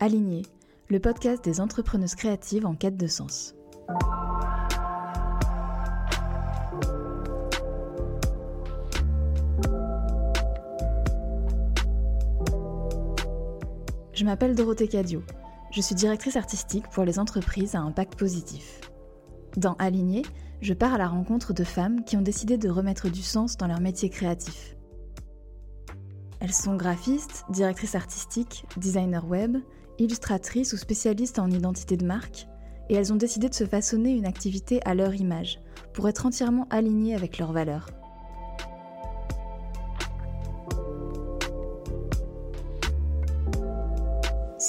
Aligné, le podcast des entrepreneuses créatives en quête de sens. M'appelle Dorothée Cadio. Je suis directrice artistique pour les entreprises à impact positif. Dans Aligné, je pars à la rencontre de femmes qui ont décidé de remettre du sens dans leur métier créatif. Elles sont graphistes, directrices artistiques, designers web, illustratrices ou spécialistes en identité de marque, et elles ont décidé de se façonner une activité à leur image, pour être entièrement alignées avec leurs valeurs.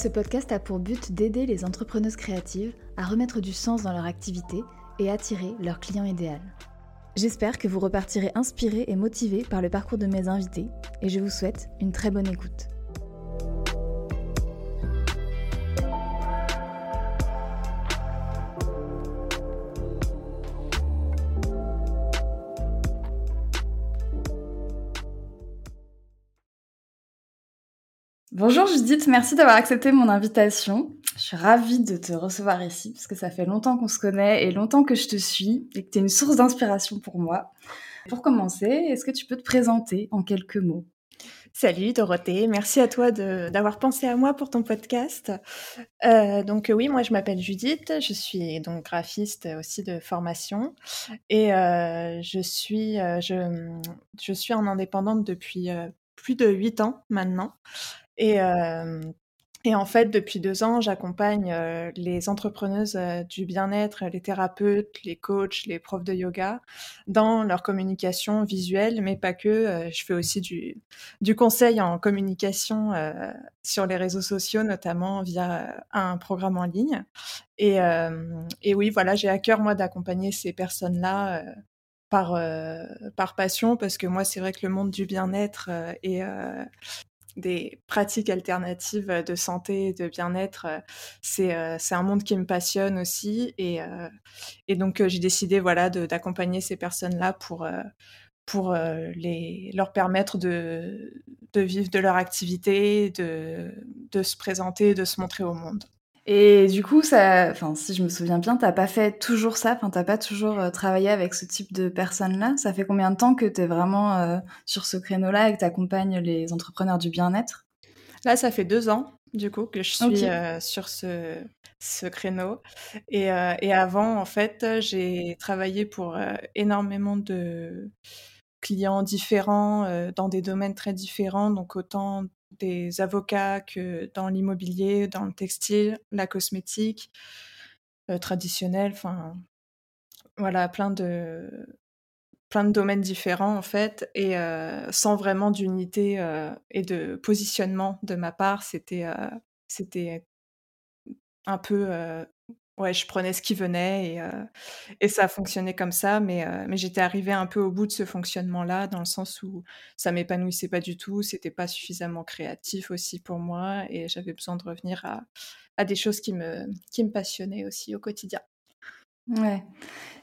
Ce podcast a pour but d'aider les entrepreneuses créatives à remettre du sens dans leur activité et attirer leur client idéal. J'espère que vous repartirez inspirés et motivés par le parcours de mes invités et je vous souhaite une très bonne écoute. Bonjour Judith, merci d'avoir accepté mon invitation. Je suis ravie de te recevoir ici parce que ça fait longtemps qu'on se connaît et longtemps que je te suis et que tu es une source d'inspiration pour moi. Pour commencer, est-ce que tu peux te présenter en quelques mots? Salut Dorothée, merci à toi d'avoir pensé à moi pour ton podcast. Euh, donc oui, moi je m'appelle Judith, je suis donc graphiste aussi de formation et euh, je suis euh, je, je, suis en indépendante depuis plus de huit ans maintenant. Et, euh, et en fait, depuis deux ans, j'accompagne euh, les entrepreneuses euh, du bien-être, les thérapeutes, les coachs, les profs de yoga dans leur communication visuelle, mais pas que. je fais aussi du, du conseil en communication sur les réseaux sociaux, notamment via un programme en ligne. Et, et oui, voilà, j'ai à cœur, moi, d'accompagner ces personnes-là par, par passion, parce que moi, c'est vrai que le monde du bien-être et, des pratiques alternatives de santé de bien-être, c'est un monde qui me passionne aussi. Et, et donc, j'ai décidé voilà, d'accompagner ces personnes-là pour, pour les, leur permettre de, de, vivre de leur activité, de, de se présenter, de se montrer au monde. Et du coup, ça, enfin, si je me souviens bien, t'as pas fait toujours ça, enfin, t'as pas toujours euh, travaillé avec ce type de personnes-là. Ça fait combien de temps que tu es vraiment euh, sur ce créneau-là et que tu accompagnes les entrepreneurs du bien-être? Là, ça fait deux ans, du coup, que je suis euh, sur ce, ce créneau. Et, et, avant, en fait, j'ai travaillé pour énormément de clients différents dans des domaines très différents, donc autant des avocats que dans l'immobilier, dans le textile, la cosmétique euh, traditionnelle, enfin voilà, plein de plein de domaines différents en fait. Et euh, sans vraiment d'unité euh, et de positionnement de ma part, c'était c'était un peu ouais, je prenais ce qui venait et, euh, et ça fonctionnait comme ça. Mais, euh, mais j'étais arrivée un peu au bout de ce fonctionnement-là, dans le sens où ça m'épanouissait pas du tout, c'était pas suffisamment créatif aussi pour moi, et j'avais besoin de revenir à, à, des choses qui me, qui me passionnaient aussi au quotidien. Ouais.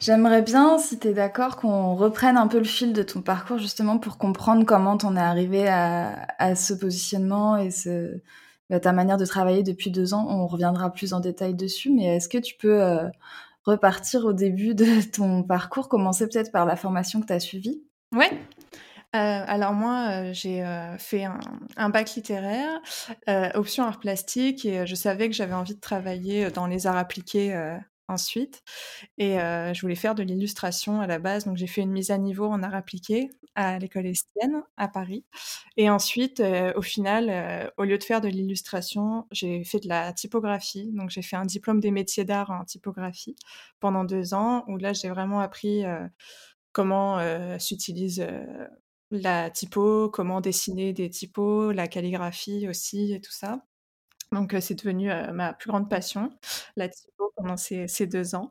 J'aimerais bien, si tu es d'accord, qu'on reprenne un peu le fil de ton parcours justement pour comprendre comment t'en es arrivé à, à ce positionnement et ce, bah, ta manière de travailler depuis deux ans. On reviendra plus en détail dessus, mais est-ce que tu peux euh, repartir au début de ton parcours, commencer peut-être par la formation que tu as suivie? Oui. Euh, alors moi, euh, j'ai fait un, un, bac littéraire, option art plastique, et je savais que j'avais envie de travailler dans les arts appliqués ensuite. Et je voulais faire de l'illustration à la base, donc j'ai fait une mise à niveau en art appliqué à l'école Estienne à Paris. Et ensuite, au final, au lieu de faire de l'illustration, j'ai fait de la typographie. Donc j'ai fait un diplôme des métiers d'art en typographie pendant deux ans, où là j'ai vraiment appris comment s'utilise la typo, comment dessiner des typos, la calligraphie aussi et tout ça. Donc c'est devenu ma plus grande passion, la typo pendant ces, ces deux ans.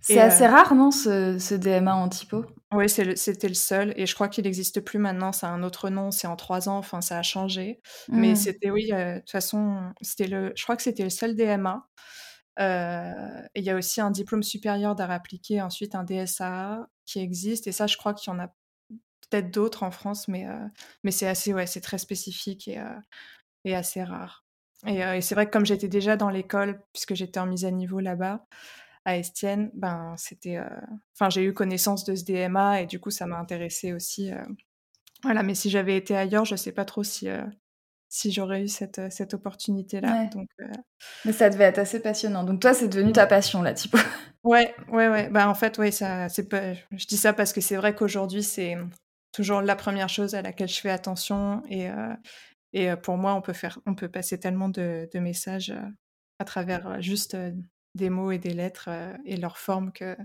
C'est assez rare, non, ce, ce, DMA en typo? Oui, c'était le seul. Et je crois qu'il n'existe plus maintenant. C'est un autre nom. C'est en trois ans. Enfin, ça a changé. Mais mmh. c'était, oui, de toute façon, c'était le, je crois que c'était le seul DMA. et il y a aussi un diplôme supérieur d'art appliqué, ensuite un DSA qui existe. Et ça, je crois qu'il y en a peut-être d'autres en France, mais, mais c'est assez, ouais, c'est très spécifique et, et assez rare. Et, c'est vrai que comme j'étais déjà dans l'école, puisque j'étais en mise à niveau là-bas, à Estienne, ben c'était, enfin j'ai eu connaissance de ce DMA et du coup ça m'a intéressé aussi. Voilà, mais si j'avais été ailleurs, je sais pas trop si si j'aurais eu cette, cette opportunité-là. Donc, Mais ça devait être assez passionnant. Donc toi, c'est devenu ta passion, là, typo. Ouais, ouais, ouais. Bah, en fait, ouais, ça, c'est pas... je dis ça parce que c'est vrai qu'aujourd'hui, c'est toujours la première chose à laquelle je fais attention. Et, et pour moi, on peut, faire, on peut passer tellement de, messages à travers juste des mots et des lettres et leur forme que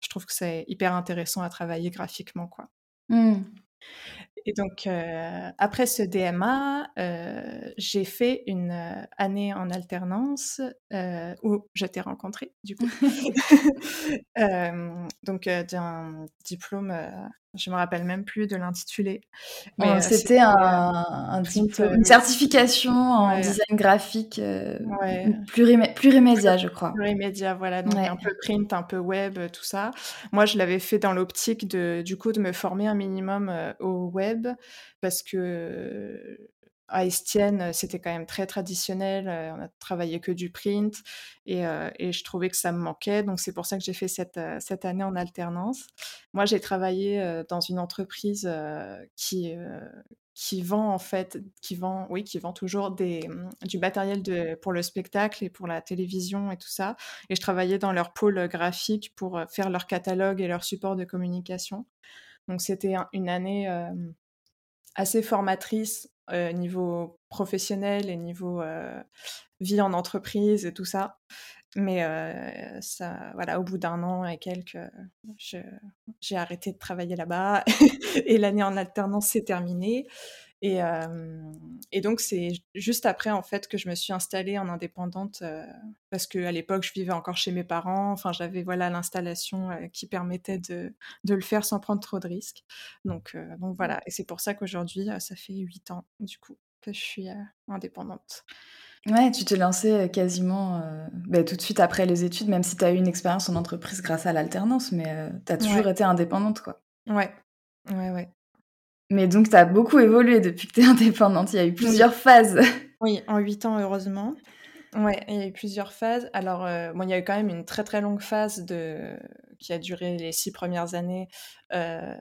je trouve que c'est hyper intéressant à travailler graphiquement. Quoi. Mmh. Et donc, euh, après ce DMA, euh, j'ai fait une euh, année en alternance où je t'ai rencontré, du coup. donc, d'un diplôme, je me rappelle même plus de l'intitulé. Mais c'était un, une certification en design graphique plurimédia, je crois. Plurimédia, voilà. Donc, un peu print, un peu web, tout ça. Moi, je l'avais fait dans l'optique de, du coup, de me former un minimum au web parce que à Estienne, c'était quand même très traditionnel. On a travaillé que du print et, je trouvais que ça me manquait. Donc, c'est pour ça que j'ai fait cette, cette année en alternance. Moi, j'ai travaillé dans une entreprise qui, qui vend, en fait, qui vend, oui, qui vend toujours mmh, du matériel pour le spectacle et pour la télévision et tout ça. Et je travaillais dans leur pôle graphique pour faire leur catalogue et leur support de communication. Donc c'était une année assez formatrice niveau professionnel et niveau vie en entreprise et tout ça. Mais ça, voilà, au bout d'un an et quelques, j'ai arrêté de travailler là-bas et l'année en alternance s'est terminée. Et, et donc, c'est juste après, en fait, que je me suis installée en indépendante parce qu'à l'époque, je vivais encore chez mes parents. Enfin, j'avais voilà l'installation qui permettait de, de, le faire sans prendre trop de risques. Donc, donc voilà. Et c'est pour ça qu'aujourd'hui, ça fait huit ans, du coup, que je suis indépendante. Ouais, tu t'es lancée quasiment bah, tout de suite après les études, même si tu as eu une expérience en entreprise grâce à l'alternance, mais tu as toujours été indépendante, quoi. Ouais, ouais, ouais. Mais donc, tu as beaucoup évolué depuis que tu es indépendante. Il y a eu plusieurs phases. Oui, en huit ans, heureusement. Ouais, il y a eu plusieurs phases. Alors, euh, bon, il y a eu quand même une très très longue phase de... qui a duré les six premières années, euh,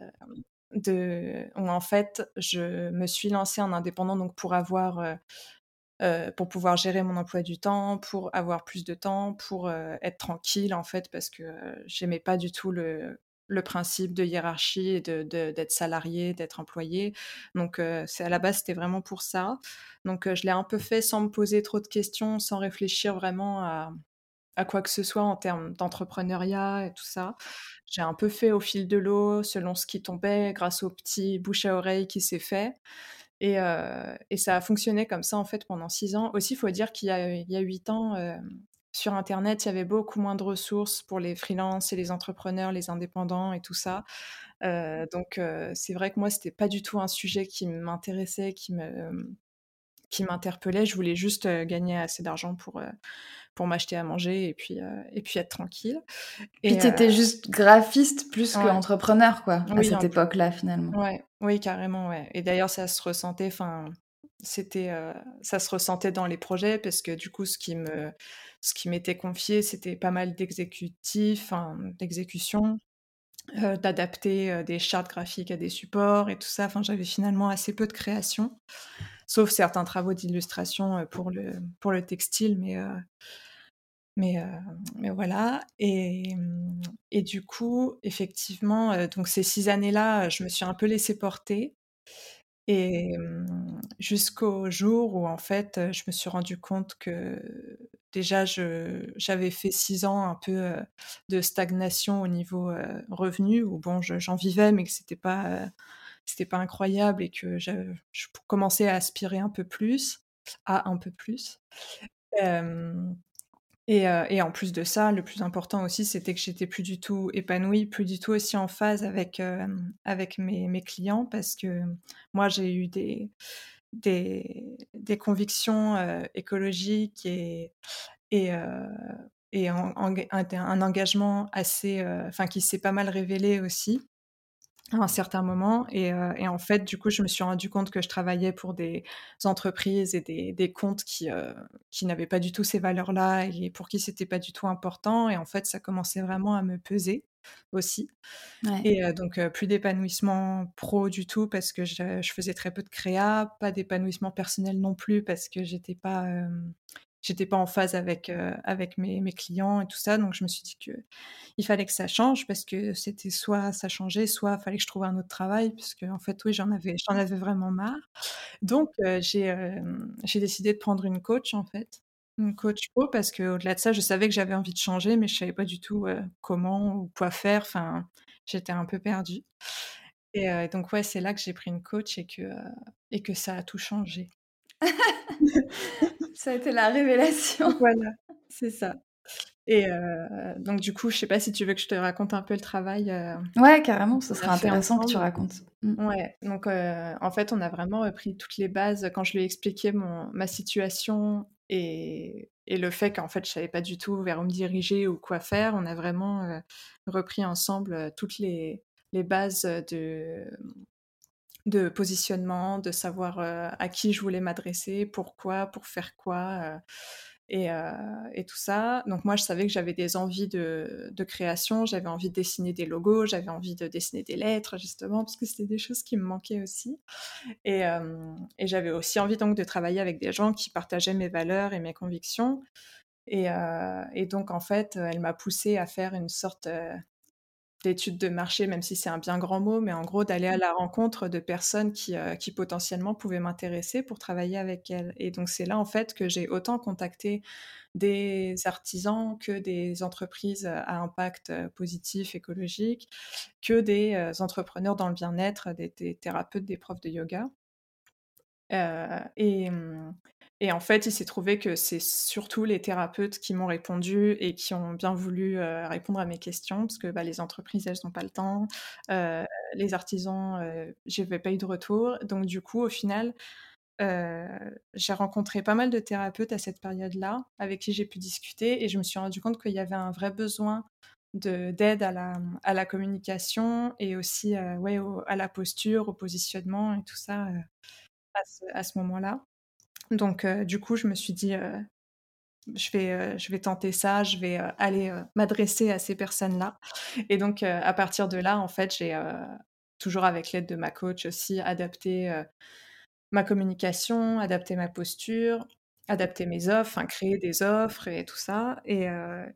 de... où en fait, je me suis lancée en indépendant donc pour avoir. Euh, pour pouvoir gérer mon emploi du temps, pour avoir plus de temps, pour être tranquille en fait, parce que j'aimais pas du tout le, le principe de hiérarchie et d'être de, salarié, d'être employé. Donc, c'est à la base, c'était vraiment pour ça. Donc, je l'ai un peu fait sans me poser trop de questions, sans réfléchir vraiment à, à quoi que ce soit en termes d'entrepreneuriat et tout ça. J'ai un peu fait au fil de l'eau, selon ce qui tombait, grâce au petit bouche à oreille qui s'est fait. Et, et, ça a fonctionné comme ça, en fait, pendant six ans. Aussi, il faut dire qu'il y a huit ans, sur Internet, il y avait beaucoup moins de ressources pour les freelances et les entrepreneurs, les indépendants et tout ça. Euh, donc, euh, c'est vrai que moi, c'était pas du tout un sujet qui m'intéressait, qui me qui m'interpellait. Je voulais juste euh, gagner assez d'argent pour, pour m'acheter à manger et puis, et puis être tranquille. Et puis, tu étais juste graphiste plus qu'entrepreneur, quoi, à cette époque-là, finalement. Ouais, oui, carrément, ouais. Et d'ailleurs, ça se ressentait, enfin, c'était, ça se ressentait dans les projets parce que du coup, ce qui me ce qui m'était confié, c'était pas mal d'exécutifs, d'exécution, euh, d'adapter euh, des chartes graphiques à des supports et tout ça. Enfin, j'avais finalement assez peu de création, sauf certains travaux d'illustration euh, pour, le, pour le textile, mais, mais, mais voilà. Et, et, du coup, effectivement, donc ces six années-là, je me suis un peu laissée porter. Et jusqu'au jour où en fait, je me suis rendu compte que déjà j'avais fait six ans un peu de stagnation au niveau revenu, où bon, j'en vivais, mais que c'était pas pas incroyable et que je commençais à aspirer un peu plus, à un peu plus. Et, euh, et, en plus de ça, le plus important aussi, c'était que j'étais plus du tout épanouie, plus du tout aussi en phase avec, euh, avec mes, clients parce que moi, j'ai eu des, des, convictions euh, écologiques et, et, et un, un, engagement assez, enfin, qui s'est pas mal révélé aussi à un certain moment. Et, euh, et, en fait, du coup, je me suis rendu compte que je travaillais pour des entreprises et des, des comptes qui, euh, qui n'avaient pas du tout ces valeurs-là et pour qui c'était pas du tout important. Et en fait, ça commençait vraiment à me peser aussi. Ouais. Et euh, donc, plus d'épanouissement pro du tout parce que je, je, faisais très peu de créa, pas d'épanouissement personnel non plus parce que j'étais pas j'étais pas en phase avec euh, avec mes, clients et tout ça donc je me suis dit que il fallait que ça change parce que c'était soit ça changeait soit fallait que je trouve un autre travail puisque en fait oui j'en avais j'en avais vraiment marre. Donc euh, j'ai euh, j'ai décidé de prendre une coach en fait. Une coach pro parce que au-delà de ça je savais que j'avais envie de changer mais je savais pas du tout comment ou quoi faire. Enfin j'étais un peu perdue. Et donc ouais c'est là que j'ai pris une coach et que et que ça a tout changé ça a été la révélation. Voilà, c'est ça. Et euh, donc du coup, je sais pas si tu veux que je te raconte un peu le travail. Euh, ouais, carrément, ce serait intéressant que tu racontes. Mmh. Ouais, donc euh, en fait, on a vraiment repris toutes les bases quand je lui ai expliqué mon, ma situation et, et le fait qu'en fait, je savais pas du tout vers où me diriger ou quoi faire. On a vraiment repris ensemble toutes les, les bases de de positionnement, de savoir euh, à qui je voulais m'adresser, pourquoi, pour faire quoi, euh, et, euh, et, tout ça. Donc moi, je savais que j'avais des envies de, création, j'avais envie de dessiner des logos, j'avais envie de dessiner des lettres, justement, parce que c'était des choses qui me manquaient aussi. Et, et j'avais aussi envie donc de travailler avec des gens qui partageaient mes valeurs et mes convictions. Et, et donc, en fait, elle m'a poussée à faire une sorte d'études de marché, même si c'est un bien grand mot, mais en gros d'aller à la rencontre de personnes qui, euh, qui potentiellement pouvaient m'intéresser pour travailler avec elles. Et donc c'est là en fait que j'ai autant contacté des artisans que des entreprises à impact euh, positif écologique, que des euh, entrepreneurs dans le bien-être, des, des, thérapeutes, des profs de yoga. Euh, et, hum, et en fait, il s'est trouvé que c'est surtout les thérapeutes qui m'ont répondu et qui ont bien voulu euh, répondre à mes questions, parce que bah, les entreprises, elles n'ont pas le temps. Euh, les artisans, euh, j'avais pas eu de retour. Donc du coup, au final, euh, j'ai rencontré pas mal de thérapeutes à cette période-là, avec qui j'ai pu discuter, et je me suis rendu compte qu'il y avait un vrai besoin d'aide à la, communication et aussi à la posture, au positionnement et tout ça à ce moment-là. Donc, euh, du coup, je me suis dit, euh, je, vais, euh, je vais tenter ça, je vais aller m'adresser à ces personnes-là. Et donc, à partir de là, en fait, j'ai, toujours avec l'aide de ma coach aussi, adapté ma communication, adapté ma posture, adapté mes offres, créer des offres et tout ça. Et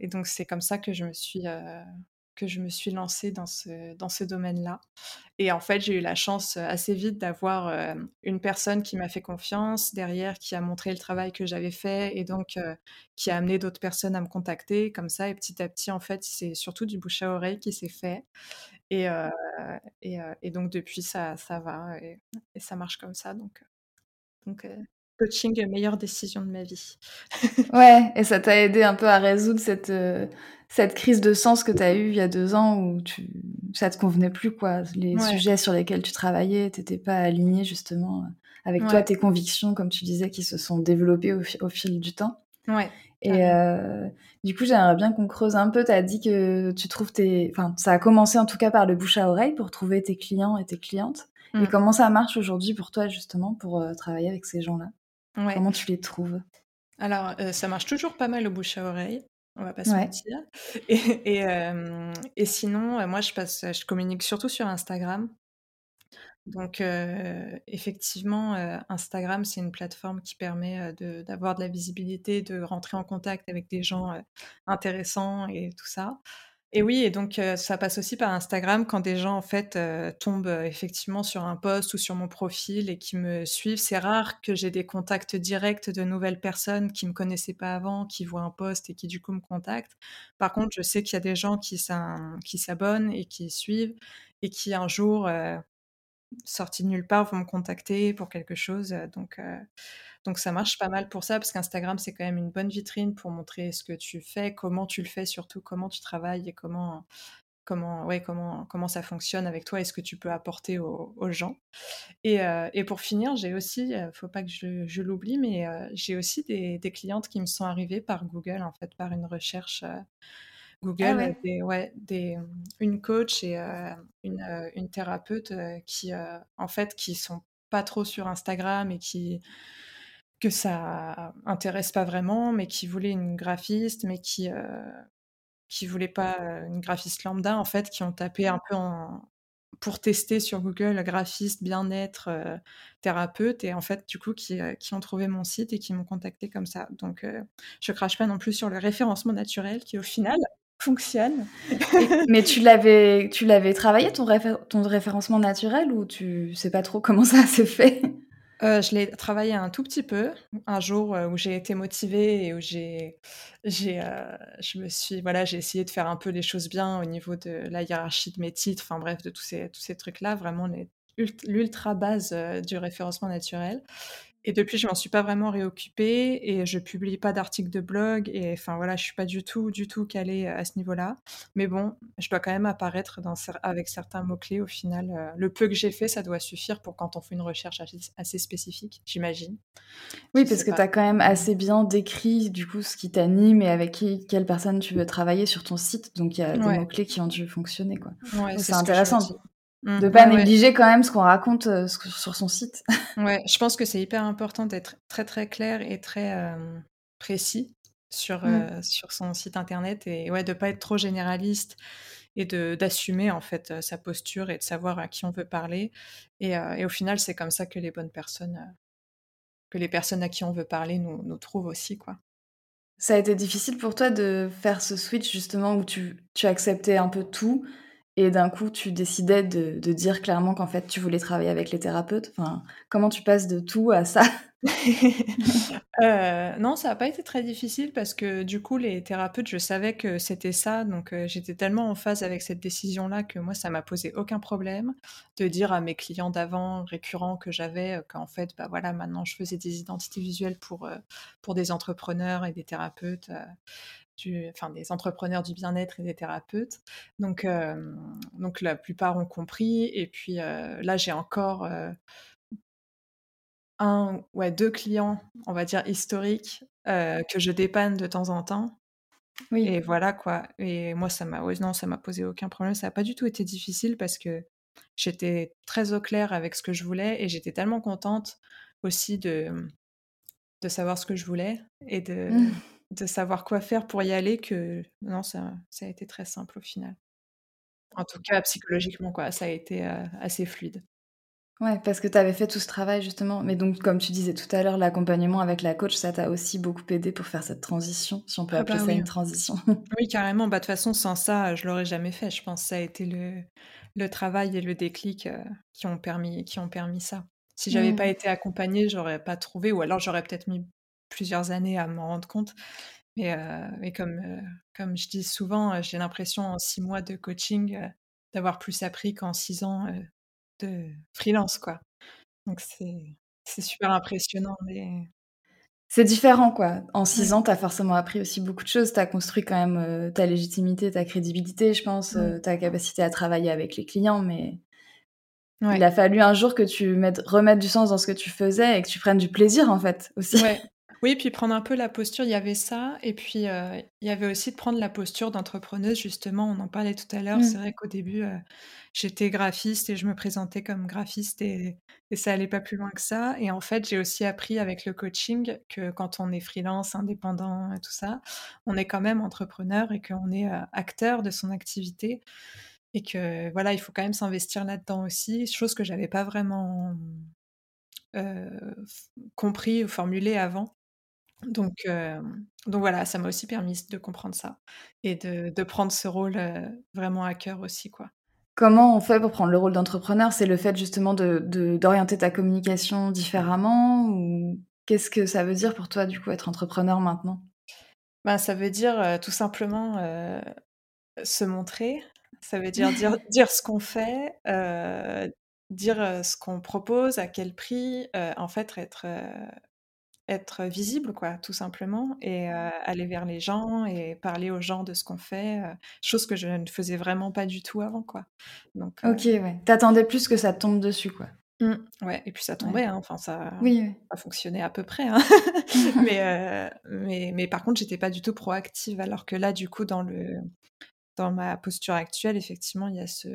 donc, c'est comme ça que je me suis que je me suis lancée dans ce, dans ce domaine-là. Et en fait, j'ai eu la chance assez vite d'avoir euh, une personne qui m'a fait confiance derrière, qui a montré le travail que j'avais fait et donc euh, qui a amené d'autres personnes à me contacter comme ça. Et petit à petit, en fait, c'est surtout du bouche à oreille qui s'est fait. Et, euh, et, donc, depuis, ça, ça va et, ça marche comme ça. Donc coaching, meilleure décision de ma vie. ouais, et ça t'a aidé un peu à résoudre cette, cette crise de sens que tu as eue il y a deux ans où tu, ça te convenait plus, quoi. Les sujets sur lesquels tu travaillais, t'étais pas aligné justement avec ouais. toi, tes convictions, comme tu disais, qui se sont développées au, au fil du temps. Ouais. Et euh, du coup, j'aimerais bien qu'on creuse un peu. Tu as dit que tu trouves tes. Enfin, ça a commencé en tout cas par le bouche à oreille pour trouver tes clients et tes clientes. Mm. Et comment ça marche aujourd'hui pour toi, justement, pour euh, travailler avec ces gens-là? Ouais. Comment tu les trouves? Alors, euh, ça marche toujours pas mal au bouche à oreille on va pas se ouais. mentir. Et, et, euh, et sinon, moi, je, passe, je communique surtout sur Instagram. Donc, euh, effectivement, euh, Instagram, c'est une plateforme qui permet d'avoir de, de, la visibilité, de rentrer en contact avec des gens intéressants et tout ça. Et oui, et donc euh, ça passe aussi par Instagram quand des gens en fait euh, tombent euh, effectivement sur un post ou sur mon profil et qui me suivent. C'est rare que j'ai des contacts directs de nouvelles personnes qui me connaissaient pas avant, qui voient un post et qui du coup me contactent. Par contre, je sais qu'il y a des gens qui s'abonnent et qui suivent et qui un jour sortis de nulle part vont me contacter pour quelque chose. Donc, donc ça marche pas mal pour ça, parce qu'Instagram, c'est quand même une bonne vitrine pour montrer ce que tu fais, comment tu le fais surtout, comment tu travailles et comment, comment, ouais, comment, comment ça fonctionne avec toi et ce que tu peux apporter aux, gens. Et, et, pour finir, j'ai aussi, faut pas que je, l'oublie, mais j'ai aussi des, des, clientes qui me sont arrivées par Google, en fait, par une recherche Google, ah ouais. Des, ouais, des, une coach et une, une, thérapeute qui, en fait, qui sont pas trop sur Instagram et qui que ça intéresse pas vraiment, mais qui voulait une graphiste, mais qui qui voulait pas une graphiste lambda en fait, qui ont tapé un peu en, pour tester sur Google graphiste, bien-être, thérapeute, et en fait, du coup, qui, qui, ont trouvé mon site et qui m'ont contacté comme ça. Donc, je crache pas non plus sur le référencement naturel qui, au final, fonctionne. mais tu l'avais, tu l'avais travaillé ton, ton référencement naturel ou tu sais pas trop comment ça s'est fait? Euh, je l'ai travaillé un tout petit peu, un jour euh, où j'ai été motivée et où j'ai, j'ai, euh, je me suis, voilà, j'ai essayé de faire un peu les choses bien au niveau de la hiérarchie de mes titres, enfin bref, de tous ces, tous ces trucs-là, vraiment l'ultra base du référencement naturel. Et depuis, je m'en suis pas vraiment réoccupée et je publie pas d'articles de blog et enfin voilà, je suis pas du tout, du tout calée à ce niveau-là. Mais bon, je dois quand même apparaître dans, avec certains mots-clés au final. Euh, le peu que j'ai fait, ça doit suffire pour quand on fait une recherche assez, spécifique, j'imagine. Oui, parce que tu as quand même assez bien décrit du coup ce qui t'anime et avec qui, quelle personne tu veux travailler sur ton site. Donc il y a des mots-clés qui ont dû fonctionner. quoi. c'est intéressant. Mmh. de pas négliger quand même ce qu'on raconte euh, sur son site. ouais, je pense que c'est hyper important d'être très très clair et très euh, précis sur, mmh. euh, sur son site internet et ouais, de pas être trop généraliste et de d'assumer en fait sa posture et de savoir à qui on veut parler. Et, et au final, c'est comme ça que les bonnes personnes, que les personnes à qui on veut parler nous, nous trouvent aussi quoi. Ça a été difficile pour toi de faire ce switch justement où tu, tu acceptais un peu tout et d'un coup tu décidais de, dire clairement qu'en fait tu voulais travailler avec les thérapeutes. Comment tu passes de tout à ça? Euh, Non, ça n'a pas été très difficile parce que du coup les thérapeutes, je savais que c'était ça, donc euh, j'étais tellement en phase avec cette décision-là que moi ça m'a posé aucun problème de dire à mes clients d'avant récurrents que j'avais euh, qu'en fait bah voilà maintenant je faisais des identités visuelles pour des entrepreneurs et des thérapeutes enfin, des entrepreneurs du bien-être et des thérapeutes. Donc, euh, donc la plupart ont compris. Et puis euh, là, j'ai encore euh, un, ouais, deux clients, on va dire historiques, que je dépanne de temps en temps. Oui. Et voilà quoi. Et moi, ça m'a, non, ça m'a posé aucun problème. Ça n'a pas du tout été difficile parce que j'étais très au clair avec ce que je voulais et j'étais tellement contente aussi de, de savoir ce que je voulais et de, mmh de savoir quoi faire pour y aller que non, ça, ça a été très simple au final. En tout cas, psychologiquement, quoi, ça a été assez fluide. Ouais, parce que tu avais fait tout ce travail justement. Mais donc, comme tu disais tout à l'heure, l'accompagnement avec la coach, ça t'a aussi beaucoup aidé pour faire cette transition, si on peut ah appeler bah ça une transition. oui, carrément. Bah, de toute façon, sans ça, je l'aurais jamais fait. Je pense que ça a été le, le travail et le déclic qui, ont permis, qui ont permis ça. Si j'avais pas mmh. été accompagnée, j'aurais pas trouvé, ou alors j'aurais peut-être mis plusieurs années à m'en rendre compte. Mais, euh, comme, comme je dis souvent, j'ai l'impression en six mois de coaching d'avoir plus appris qu'en six ans de freelance. Quoi. Donc c'est, super impressionnant. Mais... C'est différent, quoi. En six ans, tu as forcément appris aussi beaucoup de choses. Tu as construit quand même ta légitimité, ta crédibilité, je pense, ta capacité à travailler avec les clients, mais il a fallu un jour que tu mettes, remettes du sens dans ce que tu faisais et que tu prennes du plaisir, en fait, aussi. Ouais, oui, puis prendre un peu la posture, il y avait ça. Et puis, euh, il y avait aussi de prendre la posture d'entrepreneuse, justement. On en parlait tout à l'heure. Mmh. C'est vrai qu'au début, euh, j'étais graphiste et je me présentais comme graphiste et, ça allait pas plus loin que ça. Et en fait, j'ai aussi appris avec le coaching que quand on est freelance, indépendant et tout ça, on est quand même entrepreneur et qu'on est euh, acteur de son activité. Et que voilà, il faut quand même s'investir là-dedans aussi, chose que j'avais pas vraiment compris ou formulé avant. Donc, donc voilà, ça m'a aussi permis de comprendre ça et de, prendre ce rôle vraiment à cœur aussi, quoi. Comment on fait pour prendre le rôle d'entrepreneur? C'est le fait justement de, d'orienter ta communication différemment ou qu'est-ce que ça veut dire pour toi du coup être entrepreneur maintenant? Ben, ça veut dire tout simplement se montrer. Ça veut dire dire, dire ce qu'on fait, dire, ce qu'on propose, à quel prix, en fait, être, être visible quoi, tout simplement et aller vers les gens et parler aux gens de ce qu'on fait, chose que je ne faisais vraiment pas du tout avant, quoi. Donc OK, ouais. Tu plus que ça tombe dessus, quoi? Mmh, ouais et puis ça tombait, hein, enfin ça oui, oui. ça fonctionnait à peu près, hein. Mais mais mais par contre, j'étais pas du tout proactive alors que là, du coup, dans le dans ma posture actuelle, effectivement, il y a ce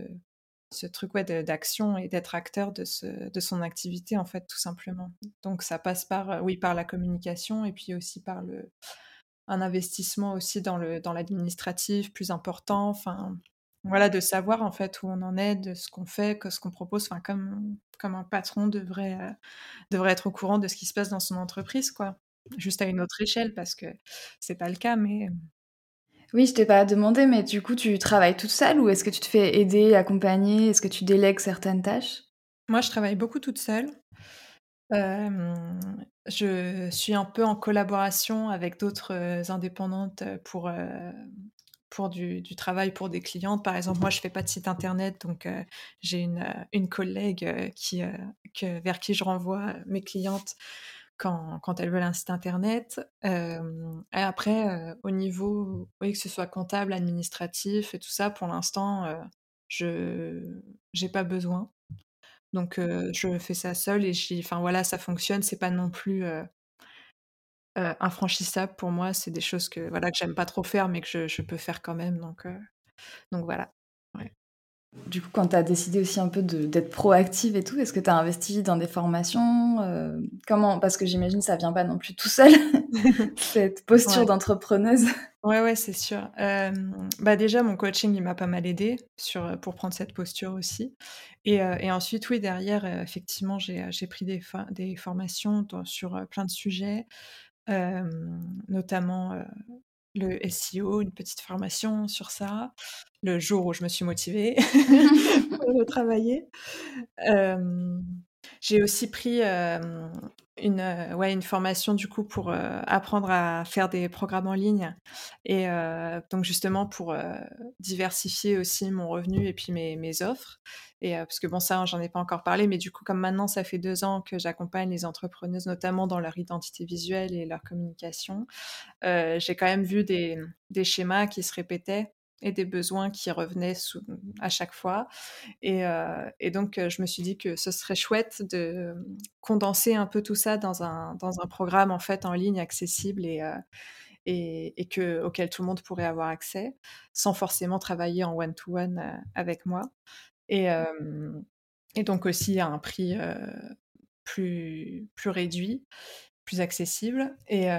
ce truc ouais, d'action et d'être acteur de, ce, de son activité, en fait, tout simplement. Donc ça passe par, euh, oui, par la communication et puis aussi par le, un investissement aussi dans, le, dans l'administratif plus important. Enfin, voilà, de savoir en fait où on en est, de ce qu'on fait, que ce qu'on propose. Enfin, comme, comme un patron devrait, euh, devrait être au courant de ce qui se passe dans son entreprise, quoi. Juste à une autre échelle, parce que c'est pas le cas, mais oui, je t'ai pas demandé, mais du coup, tu travailles toute seule ou est-ce que tu te fais aider, accompagner? Est-ce que tu délègues certaines tâches? Moi, je travaille beaucoup toute seule. je suis un peu en collaboration avec d'autres indépendantes pour, pour du, travail pour des clientes. Par exemple, moi, je fais pas de site internet, donc j'ai une, une collègue qui, vers qui je renvoie mes clientes quand, elles veulent un site internet. et après, au niveau, oui, que ce soit comptable, administratif et tout ça, pour l'instant, je n'ai pas besoin. Donc, je fais ça seule et enfin voilà, ça fonctionne. C'est pas non plus infranchissable pour moi. C'est des choses que voilà que j'aime pas trop faire, mais que je, peux faire quand même. Donc, donc voilà. Du coup, quand tu as décidé aussi un peu d'être proactive et tout, est-ce que tu as investi dans des formations euh, Comment Parce que j'imagine que ça vient pas non plus tout seul, cette posture d'entrepreneuse. Ouais, ouais, c'est sûr. Euh, bah déjà, mon coaching, il m'a pas mal aidé sur, pour prendre cette posture aussi. Et, euh, et ensuite, oui, derrière, effectivement, j'ai pris des, des formations sur plein de sujets, notamment le SEO, une petite formation sur ça, le jour où je me suis motivée pour le travailler. j'ai aussi pris une, ouais, une formation du coup pour apprendre à faire des programmes en ligne et donc justement pour diversifier aussi mon revenu et puis mes, mes offres. Et parce que bon, ça, j'en ai pas encore parlé, mais du coup, comme maintenant, ça fait deux ans que j'accompagne les entrepreneuses, notamment dans leur identité visuelle et leur communication, j'ai quand même vu des, des, schémas qui se répétaient et des besoins qui revenaient à chaque fois. Et, et, donc, je me suis dit que ce serait chouette de condenser un peu tout ça dans un, dans un programme en fait en ligne accessible et, et, et que, auquel tout le monde pourrait avoir accès, sans forcément travailler en one-to-one avec moi. Et, et donc aussi à un prix plus, plus réduit, plus accessible. Et,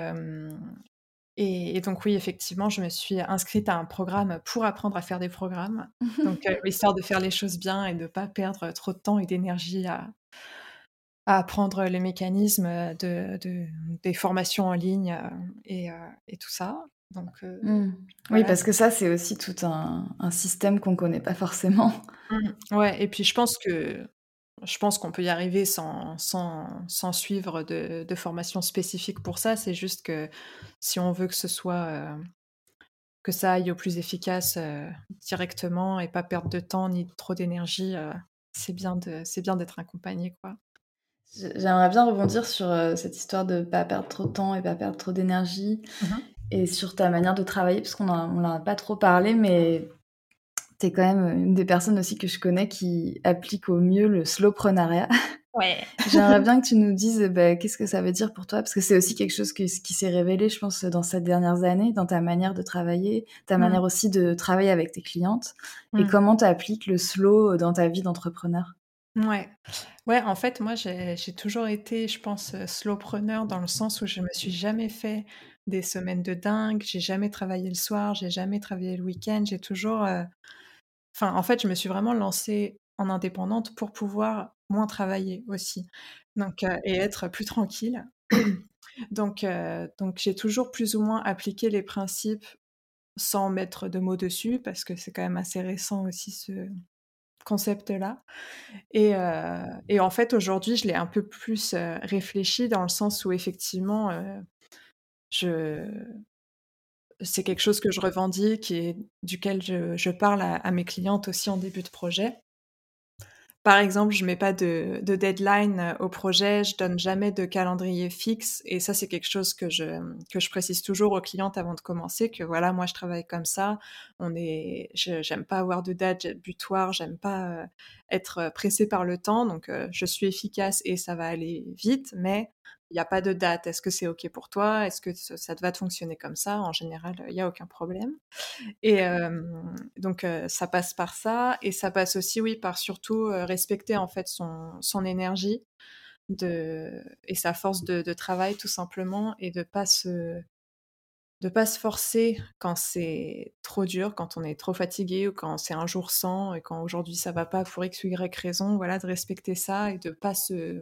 et, donc oui, effectivement, je me suis inscrite à un programme pour apprendre à faire des programmes. Donc histoire de faire les choses bien et de ne pas perdre trop de temps et d'énergie à, à apprendre les mécanismes de, de, des formations en ligne et, et tout ça. Donc, mmh. Oui, parce que ça, c'est aussi tout un, un système qu'on ne connaît pas forcément. Mmh. Ouais, et puis je pense que je pense qu'on peut y arriver sans, sans, sans suivre de, de, formation spécifique pour ça. C'est juste que si on veut que ce soit que ça aille au plus efficace directement et pas perdre de temps ni trop d'énergie, c'est bien de c'est bien d'être accompagné quoi. J'aimerais bien rebondir sur cette histoire de pas perdre trop de temps et pas perdre trop d'énergie. Mmh et sur ta manière de travailler, parce qu'on n'en a pas trop parlé, mais tu es quand même une des personnes aussi que je connais qui applique au mieux le slowprenariat. Ouais. J'aimerais bien que tu nous dises bah, qu'est-ce que ça veut dire pour toi, parce que c'est aussi quelque chose qui, s'est révélé, je pense, dans ces dernières années, dans ta manière de travailler, ta mmh. manière aussi de travailler avec tes clientes, et mmh. comment tu appliques le slow dans ta vie d'entrepreneur? Ouais. Ouais, en fait, moi, j'ai toujours été, je pense, slowpreneur dans le sens où je me suis jamais fait des semaines de dingue. J'ai jamais travaillé le soir, j'ai jamais travaillé le week-end. J'ai toujours. Euh, enfin, en fait, je me suis vraiment lancée en indépendante pour pouvoir moins travailler aussi. Donc, euh, et être plus tranquille. donc, euh, donc j'ai toujours plus ou moins appliqué les principes sans mettre de mots dessus parce que c'est quand même assez récent aussi ce concept-là. Et, et, en fait, aujourd'hui, je l'ai un peu plus réfléchi dans le sens où effectivement, je c'est quelque chose que je revendique et duquel je, je parle à, mes clientes aussi en début de projet. par exemple, je mets pas de, de, deadline au projet, je donne jamais de calendrier fixe. Et ça, c'est quelque chose que je, que je précise toujours aux clientes avant de commencer, que voilà, moi, je travaille comme ça. On est, j'aime pas avoir de date butoir, j'aime pas être pressée par le temps. Donc, je suis efficace et ça va aller vite, mais il n'y a pas de date. Est-ce que c'est OK pour toi? Est-ce que ça va te fonctionner comme ça? En général, il n'y a aucun problème. Et donc, ça passe par ça. Et ça passe aussi, oui, par surtout respecter en fait son, son énergie de, et sa force de, de, travail, tout simplement, et de pas se de pas se forcer quand c'est trop dur, quand on est trop fatigué ou quand c'est un jour sans et quand aujourd'hui ça va pas pour x ou y raison, voilà, de respecter ça et de pas se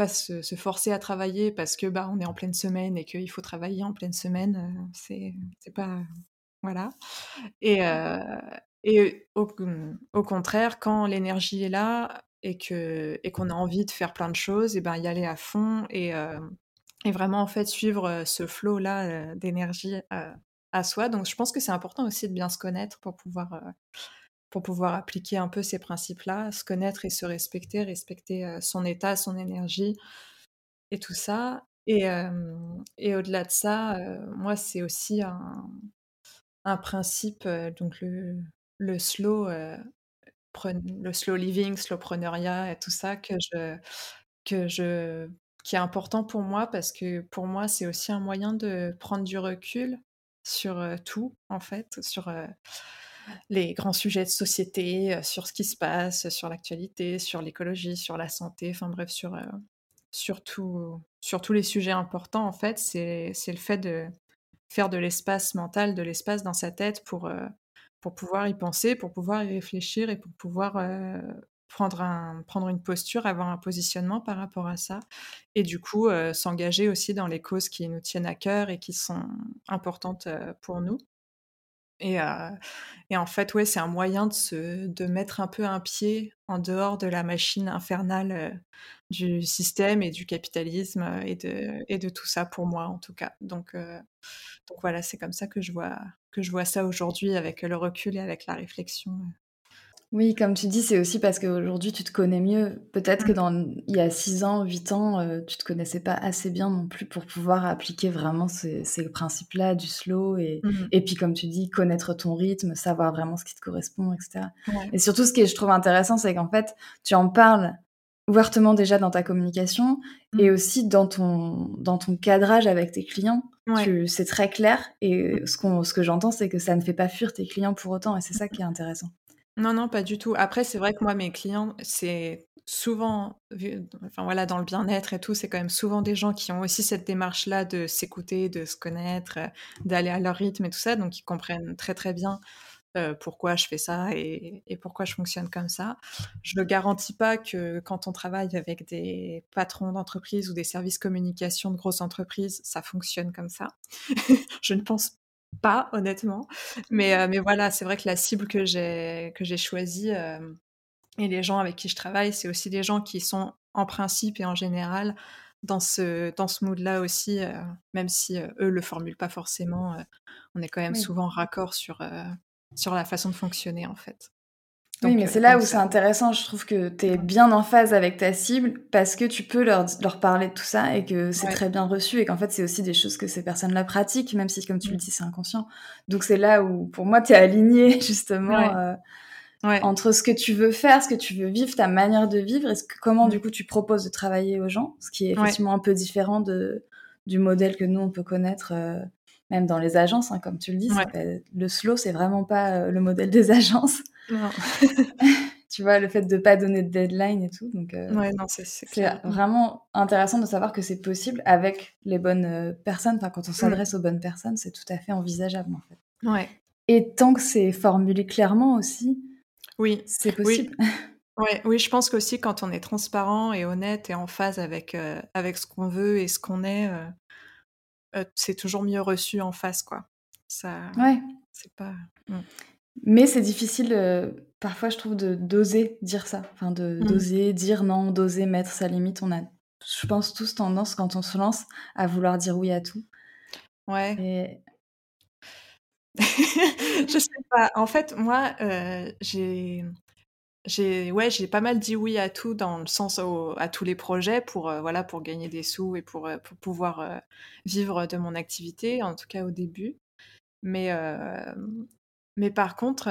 pas se, forcer à travailler parce que bah on est en pleine semaine et qu'il faut travailler en pleine semaine, euh, c'est c'est pas voilà. Et euh, et mmh, au, contraire, quand l'énergie est là et que et qu'on a envie de faire plein de choses, et ben y aller à fond et euh, et vraiment en fait suivre ce flot là d'énergie à soi. Donc je pense que c'est important aussi de bien se connaître pour pouvoir pour pouvoir appliquer un peu ces principes-là, se connaître et se respecter, respecter son état, son énergie et tout ça. Et, au-delà de ça, moi, c'est aussi un, principe, donc le, le slow, le slow living, slowpreneuriat et tout ça que je, que je, qui est important pour moi parce que pour moi, c'est aussi un moyen de prendre du recul sur tout, en fait, sur les grands sujets de société, euh, sur ce qui se passe, sur l'actualité, sur l'écologie, sur la santé, enfin bref, sur, euh, sur, sur, tous les sujets importants, en fait, c'est le fait de faire de l'espace mental, de l'espace dans sa tête pour, euh, pour pouvoir y penser, pour pouvoir y réfléchir et pour pouvoir prendre, un, prendre une posture, avoir un positionnement par rapport à ça. Et du coup, s'engager aussi dans les causes qui nous tiennent à cœur et qui sont importantes pour nous. Et, et, en fait, ouais, c'est un moyen de, se, de mettre un peu un pied en dehors de la machine infernale du système et du capitalisme et de, et de tout ça pour moi, en tout cas. Donc, donc voilà, c'est comme ça que je vois, que je vois ça aujourd'hui avec le recul et avec la réflexion. Oui, comme tu dis, c'est aussi parce qu'aujourd'hui, tu te connais mieux. Peut-être que mmh. dans il y a 6 ans, 8 ans, euh, tu te connaissais pas assez bien non plus pour pouvoir appliquer vraiment ces ces principes-là du slow et mmh et puis comme tu dis, connaître ton rythme, savoir vraiment ce qui te correspond etc. et surtout ce que je trouve intéressant, c'est qu'en fait, tu en parles ouvertement déjà dans ta communication et mmh. aussi dans ton dans ton cadrage avec tes clients. c'est très clair et ce qu'on ce que j'entends, c'est que ça ne fait pas fuir tes clients pour autant et c'est ça qui est intéressant. Non, non, pas du tout. Après, c'est vrai que moi, mes clients, c'est souvent, enfin voilà, dans le bien-être et tout, c'est quand même souvent des gens qui ont aussi cette démarche-là de s'écouter, de se connaître, euh, d'aller à leur rythme et tout ça, donc ils comprennent très très bien pourquoi je fais ça et, pourquoi je fonctionne comme ça. Je ne garantis pas que quand on travaille avec des patrons d'entreprise ou des services communication de grosses entreprises, ça fonctionne comme ça. je ne pense pas, honnêtement. Mais, euh, mais voilà, c'est vrai que la cible que j'ai que j'ai choisie euh, et les gens avec qui je travaille, c'est aussi des gens qui sont en principe et en général dans ce dans ce mood-là aussi, euh, même si eux le formulent pas forcément. on est quand même souvent raccord sur sur la façon de fonctionner en fait oui, mais c'est là où c'est intéressant. Je trouve que tu es bien en phase avec ta cible parce que tu peux leur, leur parler de tout ça et que c'est très bien reçu et qu'en fait, c'est aussi des choses que ces personnes-là pratiquent, même si, comme tu le dis, c'est inconscient. Donc, c'est là où, pour moi, tu es aligné justement euh, entre ce que tu veux faire, ce que tu veux vivre, ta manière de vivre et ce que, comment, du coup, tu proposes de travailler aux gens, ce qui est effectivement un peu différent de, du modèle que nous, on peut connaître. Euh, même dans les agences, hein, comme tu le dis, le slow, c'est vraiment pas euh, le modèle des agences. tu vois, le fait de pas donner de deadline et tout. Donc, euh, ouais, non, c'est, vraiment intéressant de savoir que c'est possible avec les bonnes euh, personnes. Enfin, quand on s'adresse aux bonnes personnes, c'est tout à fait envisageable, en fait. Ouais. Et tant que c'est formulé clairement aussi, oui, c'est possible. Oui. Ouais, oui, je pense qu'aussi quand on est transparent et honnête et en phase avec, avec ce qu'on veut et ce qu'on est, c'est toujours mieux reçu en face, quoi. Ça, ouais. c'est pas. Mmh. Mais c'est difficile, parfois, je trouve, de d'oser dire ça. Enfin, de mmh. d'oser dire non, d'oser mettre sa limite. On a, je pense, tous tendance, quand on se lance, à vouloir dire oui à tout. Ouais. Et... je sais pas. En fait, moi, j'ai j'ai ouais, j'ai pas mal dit oui à tout dans le sens à tous les projets pour, voilà, pour gagner des sous et pour, pour pouvoir, vivre de mon activité, en tout cas au début. Mais, mais par contre,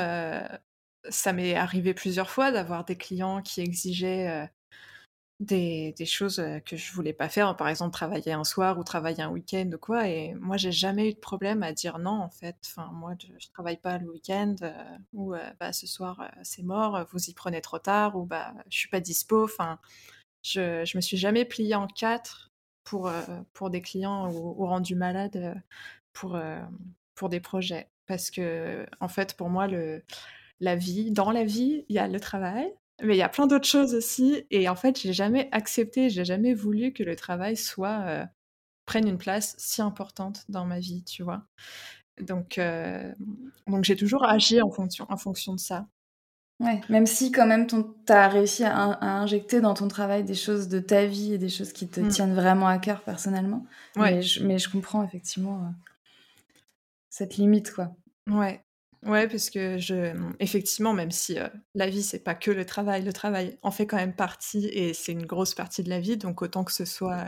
ça m'est arrivé plusieurs fois d'avoir des clients qui exigeaient, des, choses que je voulais pas faire, par exemple travailler un soir ou travailler un week-end ou quoi. Et moi, j'ai jamais eu de problème à dire non, en fait. Enfin, moi, je, je travaille pas le week-end ou bah, ce soir c'est mort, vous y prenez trop tard ou bah je suis pas dispo. Enfin, je, je me suis jamais pliée en quatre pour, pour des clients ou, ou rendu malade pour, pour des projets. Parce que, en fait, pour moi, le, la vie, dans la vie, il y a le travail, mais il y a plein d'autres choses aussi. Et en fait, j'ai jamais accepté, j'ai jamais voulu que le travail soit euh, prenne une place si importante dans ma vie, tu vois. Donc, euh, donc j'ai toujours agi en fonction, en fonction de ça. Ouais, même si quand même tu as réussi à, injecter dans ton travail des choses de ta vie et des choses qui te mmh. tiennent vraiment à cœur personnellement. Ouais. Mais, je, mais je comprends effectivement euh, cette limite, quoi. Ouais. Ouais, parce que je, effectivement, même si la vie c'est pas que le travail, le travail en fait quand même partie et c'est une grosse partie de la vie, donc autant que ce soit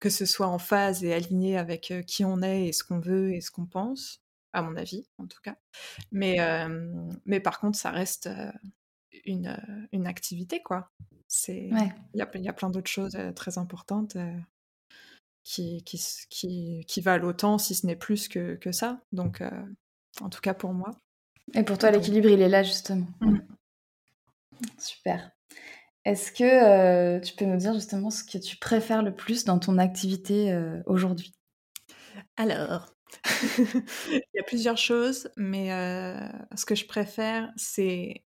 que ce soit en phase et aligné avec qui on est et ce qu'on veut et ce qu'on pense, à mon avis en tout cas. Mais mais par contre, ça reste une, une activité quoi. C'est il y, a, y a plein d'autres choses très importantes. Qui, qui, qui, qui, valent autant, si ce n'est plus que, que ça. Donc, en tout cas pour moi. Et pour toi, l'équilibre, il est là justement. Mm. Super. Est-ce que euh, tu peux nous dire justement ce que tu préfères le plus dans ton activité euh, aujourd'hui? Alors, il y a plusieurs choses, mais euh, ce que je préfère, c'est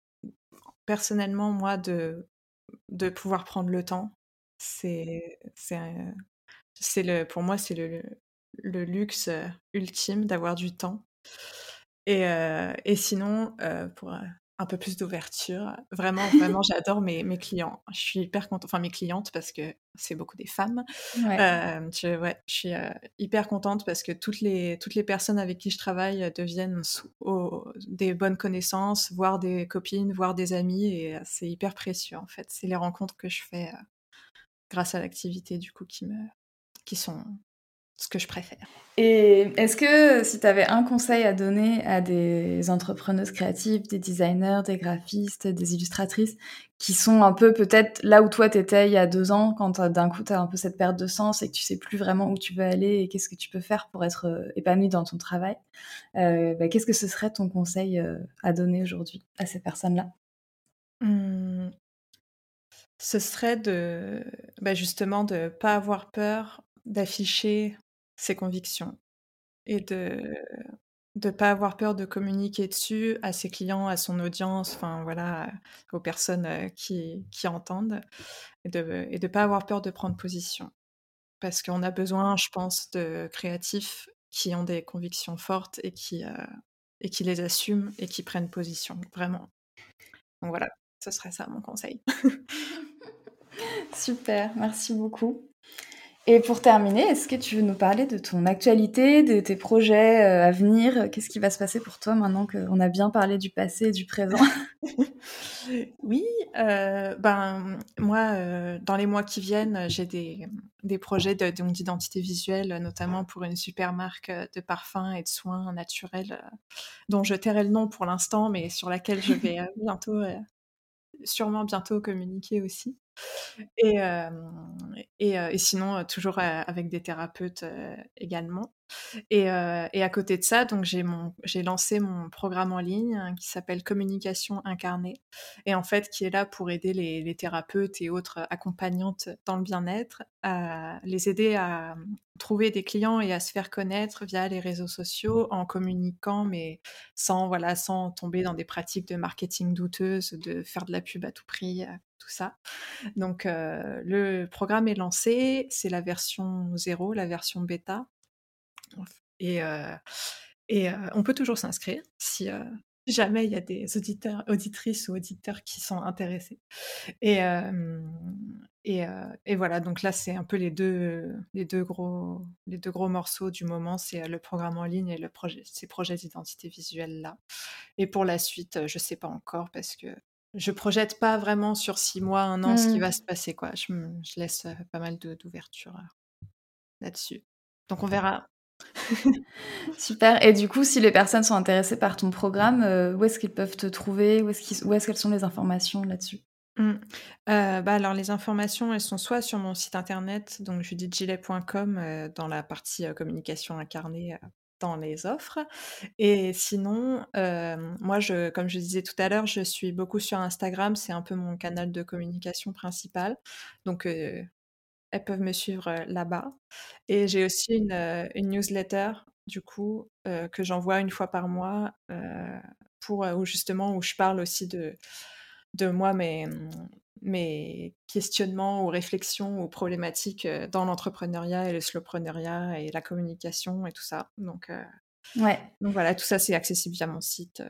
personnellement, moi, de, de pouvoir prendre le temps. C'est, c'est, le, pour moi, c'est le, le luxe ultime d'avoir du temps. Et, et sinon, pour un peu plus d'ouverture, vraiment, vraiment, j'adore mes, mes clients. Je suis hyper contente, enfin mes clientes parce que c'est beaucoup des femmes. je, ouais, je suis hyper contente parce que toutes les, toutes les personnes avec qui je travaille deviennent des bonnes connaissances, voire des copines, voire des amis, et c'est hyper précieux en fait. C'est les rencontres que je fais grâce à l'activité du coup qui me, qui sont ce que je préfère. Et est-ce que si tu avais un conseil à donner à des entrepreneuses créatives, des designers, des graphistes, des illustratrices, qui sont un peu peut-être là où toi t'étais il y a deux ans, quand d'un coup tu as un peu cette perte de sens et que tu sais plus vraiment où tu veux aller et qu'est-ce que tu peux faire pour être euh, épanoui dans ton travail, euh, bah, qu'est-ce que ce serait ton conseil euh, à donner aujourd'hui à ces personnes-là? Mmh. Ce serait de bah justement de pas avoir peur d'afficher ses convictions et de ne pas avoir peur de communiquer dessus à ses clients, à son audience, enfin voilà, aux personnes qui, qui entendent, et de ne pas avoir peur de prendre position. Parce qu'on a besoin, je pense, de créatifs qui ont des convictions fortes et qui, et qui les assument et qui prennent position, vraiment. Donc voilà, ce serait ça mon conseil. Super, merci beaucoup. Et pour terminer, est-ce que tu veux nous parler de ton actualité, de tes projets euh, à venir? Qu'est-ce qui va se passer pour toi maintenant qu'on a bien parlé du passé et du présent? Oui, euh, ben moi, euh, dans les mois qui viennent, j'ai des, des projets d'identité visuelle, notamment pour une super marque de parfums et de soins naturels, dont je tairai le nom pour l'instant, mais sur laquelle je vais bientôt, sûrement bientôt communiquer aussi. Et, sinon, toujours avec des thérapeutes également. Et, et, à côté de ça, donc j'ai lancé mon programme en ligne hein, qui s'appelle Communication incarnée, et en fait qui est là pour aider les, thérapeutes et autres accompagnantes dans le bien-être à les aider à trouver des clients et à se faire connaître via les réseaux sociaux en communiquant, mais sans voilà, sans tomber dans des pratiques de marketing douteuses, de faire de la pub à tout prix, tout ça. Donc le programme est lancé, c'est la version 0, la version bêta. Et, et on peut toujours s'inscrire si jamais il y a des auditeurs, auditrices ou auditeurs qui sont intéressés. Et, et, et voilà, donc là, c'est un peu les deux, les, deux gros, les deux gros morceaux du moment, c'est le programme en ligne et le projet, ces projets d'identité visuelle là. Et pour la suite, je ne sais pas encore parce que je projette pas vraiment sur six mois, un an, ce qui Mmh. va se passer, quoi. Je, je laisse pas mal d'ouverture là-dessus. Donc on verra. Super. Et du coup, si les personnes sont intéressées par ton programme, où est-ce qu'ils peuvent te trouver? Où est-ce est qu'elles sont les informations là-dessus? Mmh. bah, alors les informations, elles sont soit sur mon site internet, donc judithgilet.com, euh, dans la partie communication incarnée dans les offres. Et sinon, moi, comme je disais tout à l'heure, je suis beaucoup sur Instagram. C'est un peu mon canal de communication principal. Donc, elles peuvent me suivre là-bas. Et j'ai aussi une, une, newsletter, du coup, que j'envoie une fois par mois, pour où justement où je parle aussi de, de moi, mes, mes questionnements ou réflexions ou problématiques dans l'entrepreneuriat et le slowpreneuriat et la communication et tout ça. Donc, ouais. donc voilà, tout ça c'est accessible via mon site.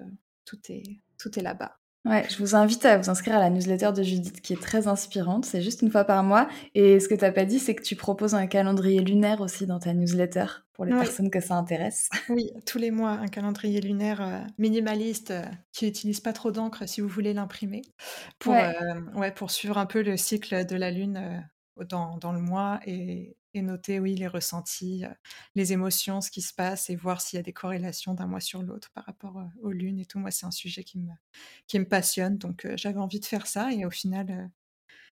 Tout est, tout est là-bas. Ouais, je vous invite à vous inscrire à la newsletter de Judith qui est très inspirante. C'est juste une fois par mois. Et ce que tu n'as pas dit, c'est que tu proposes un calendrier lunaire aussi dans ta newsletter pour les oui. personnes que ça intéresse. Oui, tous les mois, un calendrier lunaire euh, minimaliste euh, qui n'utilise pas trop d'encre si vous voulez l'imprimer pour, ouais. Euh, ouais, pour suivre un peu le cycle de la lune dans, dans, le mois et, et, noter oui, les ressentis, les émotions, ce qui se passe et voir s'il y a des corrélations d'un mois sur l'autre par rapport aux lunes et tout. Moi, c'est un sujet qui me, qui me passionne, donc j'avais envie de faire ça et au final,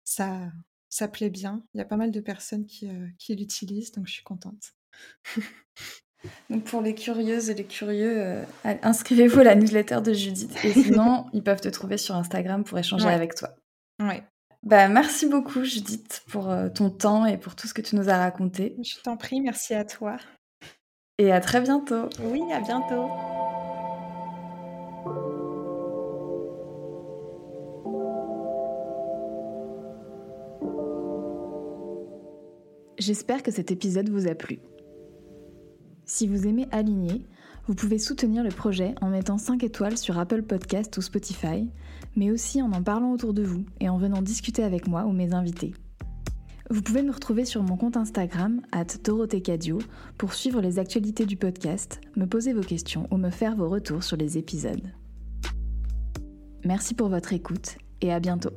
ça, ça plaît bien. Il y a pas mal de personnes qui, qui l'utilisent, donc je suis contente. Donc pour les curieuses et les curieux, euh, inscrivez-vous à la newsletter de Judith. Et sinon, ils peuvent te trouver sur Instagram pour échanger ouais. avec toi. Ouais. Bah, merci beaucoup Judith pour euh, ton temps et pour tout ce que tu nous as raconté. Je t'en prie, merci à toi. Et à très bientôt. Oui, à bientôt. J'espère que cet épisode vous a plu. Si vous aimez Aligner, vous pouvez soutenir le projet en mettant 5 étoiles sur Apple Podcast ou Spotify, mais aussi en en parlant autour de vous et en venant discuter avec moi ou mes invités. Vous pouvez me retrouver sur mon compte Instagram, at pour suivre les actualités du podcast, me poser vos questions ou me faire vos retours sur les épisodes. Merci pour votre écoute et à bientôt.